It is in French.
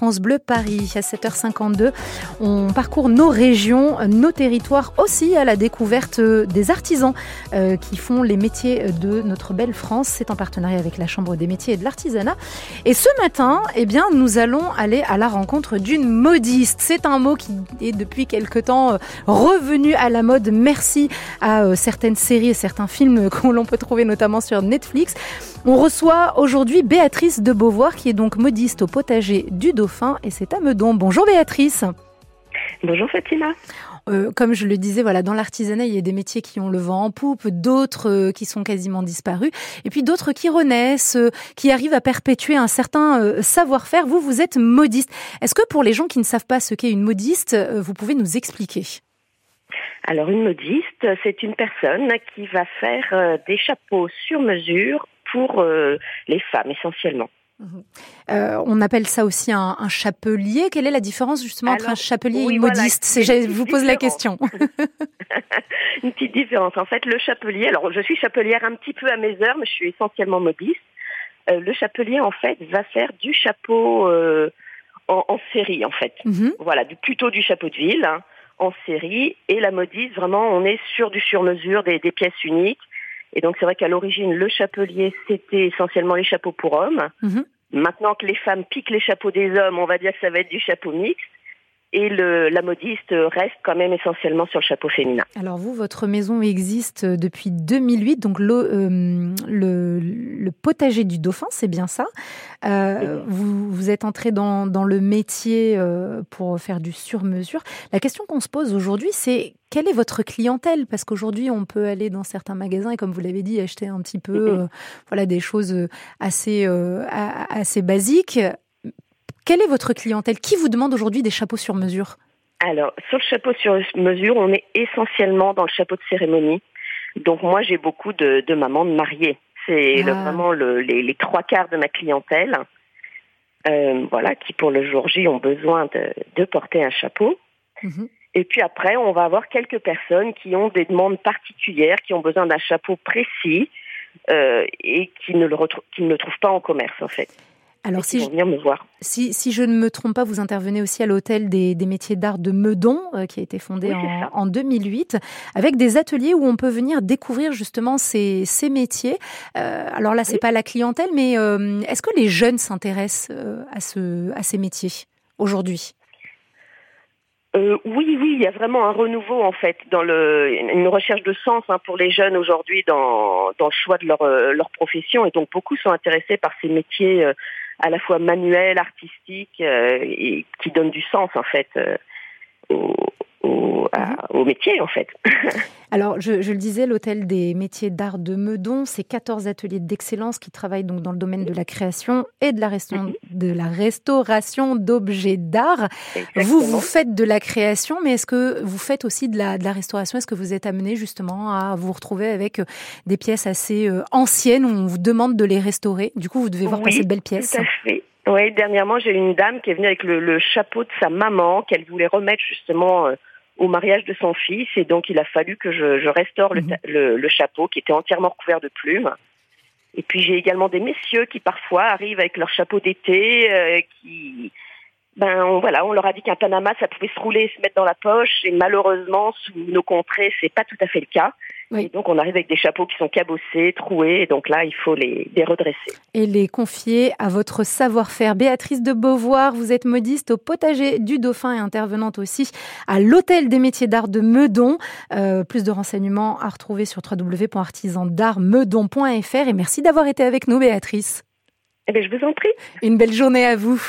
France Bleu Paris à 7h52. On parcourt nos régions, nos territoires aussi à la découverte des artisans euh, qui font les métiers de notre belle France. C'est en partenariat avec la Chambre des métiers et de l'artisanat. Et ce matin, eh bien, nous allons aller à la rencontre d'une modiste. C'est un mot qui est depuis quelque temps euh, revenu à la mode. Merci à euh, certaines séries et certains films que l'on peut trouver notamment sur Netflix. On reçoit aujourd'hui Béatrice de Beauvoir qui est donc modiste au potager du Dauphin et c'est à Meudon. Bonjour Béatrice. Bonjour Fatima. Euh, comme je le disais, voilà, dans l'artisanat, il y a des métiers qui ont le vent en poupe, d'autres euh, qui sont quasiment disparus, et puis d'autres qui renaissent, euh, qui arrivent à perpétuer un certain savoir-faire. Vous, vous êtes modiste. Est-ce que pour les gens qui ne savent pas ce qu'est une modiste, vous pouvez nous expliquer? Alors, une modiste, c'est une personne qui va faire des chapeaux sur mesure pour les femmes essentiellement. Mhm. Euh, on appelle ça aussi un, chapelier. Quelle est la différence justement entre un chapelier et une modiste Je vous pose la question. une petite différence. En fait, le chapelier, alors je suis chapelière un petit peu à mes heures, mais je suis essentiellement modiste. Euh, le chapelier, en fait, va faire du chapeau euh, en, série, en fait. Mhm. Voilà, du, plutôt du chapeau de ville, hein, en série. Et la modiste, vraiment, on est sur du sur-mesure, des, pièces uniques. Et donc c'est vrai qu'à l'origine, le chapelier, c'était essentiellement les chapeaux pour hommes. Mhm. Maintenant que les femmes piquent les chapeaux des hommes, on va dire que ça va être du chapeau mixte. Et le, la modiste reste quand même essentiellement sur le chapeau féminin. Alors vous, votre maison existe depuis 2008, donc le, euh, le, le potager du dauphin, c'est bien ça. Euh, vous, vous êtes entré dans, dans le métier euh, pour faire du sur-mesure. La question qu'on se pose aujourd'hui, c'est quelle est votre clientèle? Parce qu'aujourd'hui, on peut aller dans certains magasins et, comme vous l'avez dit, acheter un petit peu, voilà, des choses assez, assez basiques. Quelle est votre clientèle? Qui vous demande aujourd'hui des chapeaux sur mesure Alors, sur le chapeau sur mesure, on est essentiellement dans le chapeau de cérémonie. Donc moi, j'ai beaucoup de, mamans de mariées. C'est ah. vraiment les, trois quarts de ma clientèle. Euh, voilà, qui pour le jour J ont besoin de, porter un chapeau. Mhm. Et puis après, on va avoir quelques personnes qui ont des demandes particulières, qui ont besoin d'un chapeau précis euh, et qui ne, le qui ne le trouvent pas en commerce en fait. Alors, si je, me voir. Si, je ne me trompe pas, vous intervenez aussi à l'hôtel des, métiers d'art de Meudon, euh, qui a été fondé en, 2008, avec des ateliers où on peut venir découvrir justement ces, métiers. Euh, alors là, c'est pas la clientèle, mais euh, est-ce que les jeunes s'intéressent à, ce, à ces métiers aujourd'hui? Oui, oui, il y a vraiment un renouveau en fait dans le, une recherche de sens hein, pour les jeunes aujourd'hui dans, dans le choix de leur, leur profession et donc beaucoup sont intéressés par ces métiers à la fois manuel, artistique, euh, et qui donne du sens en fait euh, au, au, métier en fait. Alors, je, je, le disais, l'hôtel des métiers d'art de Meudon, c'est 14 ateliers d'excellence qui travaillent donc dans le domaine de la création et de la, mhm. de la restauration d'objets d'art. Vous, vous faites de la création, mais est-ce que vous faites aussi de la, de la restauration? Est-ce que vous êtes amené justement à vous retrouver avec euh, des pièces assez euh, anciennes où on vous demande de les restaurer? Du coup, vous devez voir passer de belles pièces. Tout à fait. Oui, dernièrement, j'ai une dame qui est venue avec le, le chapeau de sa maman qu'elle voulait remettre justement euh, au mariage de son fils et donc il a fallu que je, je restaure mhm. le, le, chapeau qui était entièrement recouvert de plumes. Et puis j'ai également des messieurs qui parfois arrivent avec leur chapeau d'été, euh, qui ben on, voilà, on leur a dit qu'un Panama ça pouvait se rouler et se mettre dans la poche et malheureusement sous nos contrées c'est pas tout à fait le cas. Et donc on arrive avec des chapeaux qui sont cabossés, troués, et donc là il faut les, les redresser. Et les confier à votre savoir-faire. Béatrice de Beauvoir, vous êtes modiste au potager du Dauphin et intervenante aussi à l'Hôtel des métiers d'art de Meudon. Euh, plus de renseignements à retrouver sur www.artisandartmeudon.fr et merci d'avoir été avec nous Béatrice. Eh bien je vous en prie. Une belle journée à vous.